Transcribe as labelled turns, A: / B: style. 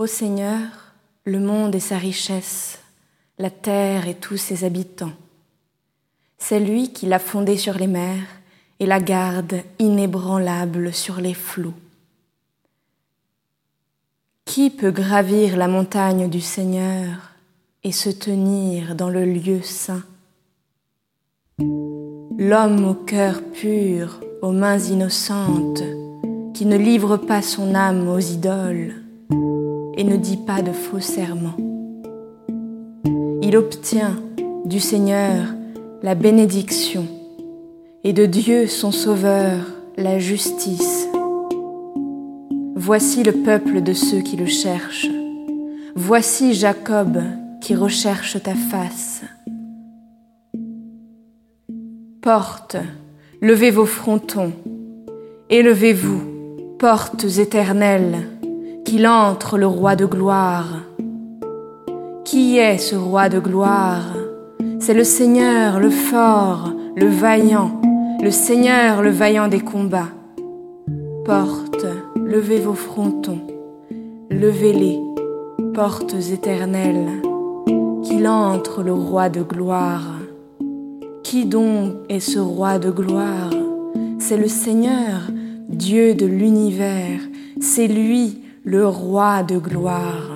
A: Ô Seigneur, le monde et sa richesse, la terre et tous ses habitants. C'est lui qui l'a fondée sur les mers et la garde inébranlable sur les flots. Qui peut gravir la montagne du Seigneur et se tenir dans le lieu saint? L'homme au cœur pur, aux mains innocentes, qui ne livre pas son âme aux idoles et ne dit pas de faux serments. Il obtient du Seigneur la bénédiction et de Dieu son Sauveur la justice. Voici le peuple de ceux qui le cherchent. Voici Jacob qui recherche ta face. Porte, levez vos frontons, élevez-vous, portes éternelles, qu'il entre le roi de gloire. Qui est ce roi de gloire? C'est le Seigneur, le fort, le vaillant, le Seigneur, le vaillant des combats. Porte, levez vos frontons, levez-les, portes éternelles, qu'il entre le roi de gloire. Qui donc est ce roi de gloire? C'est le Seigneur, Dieu de l'univers, c'est lui le roi de gloire.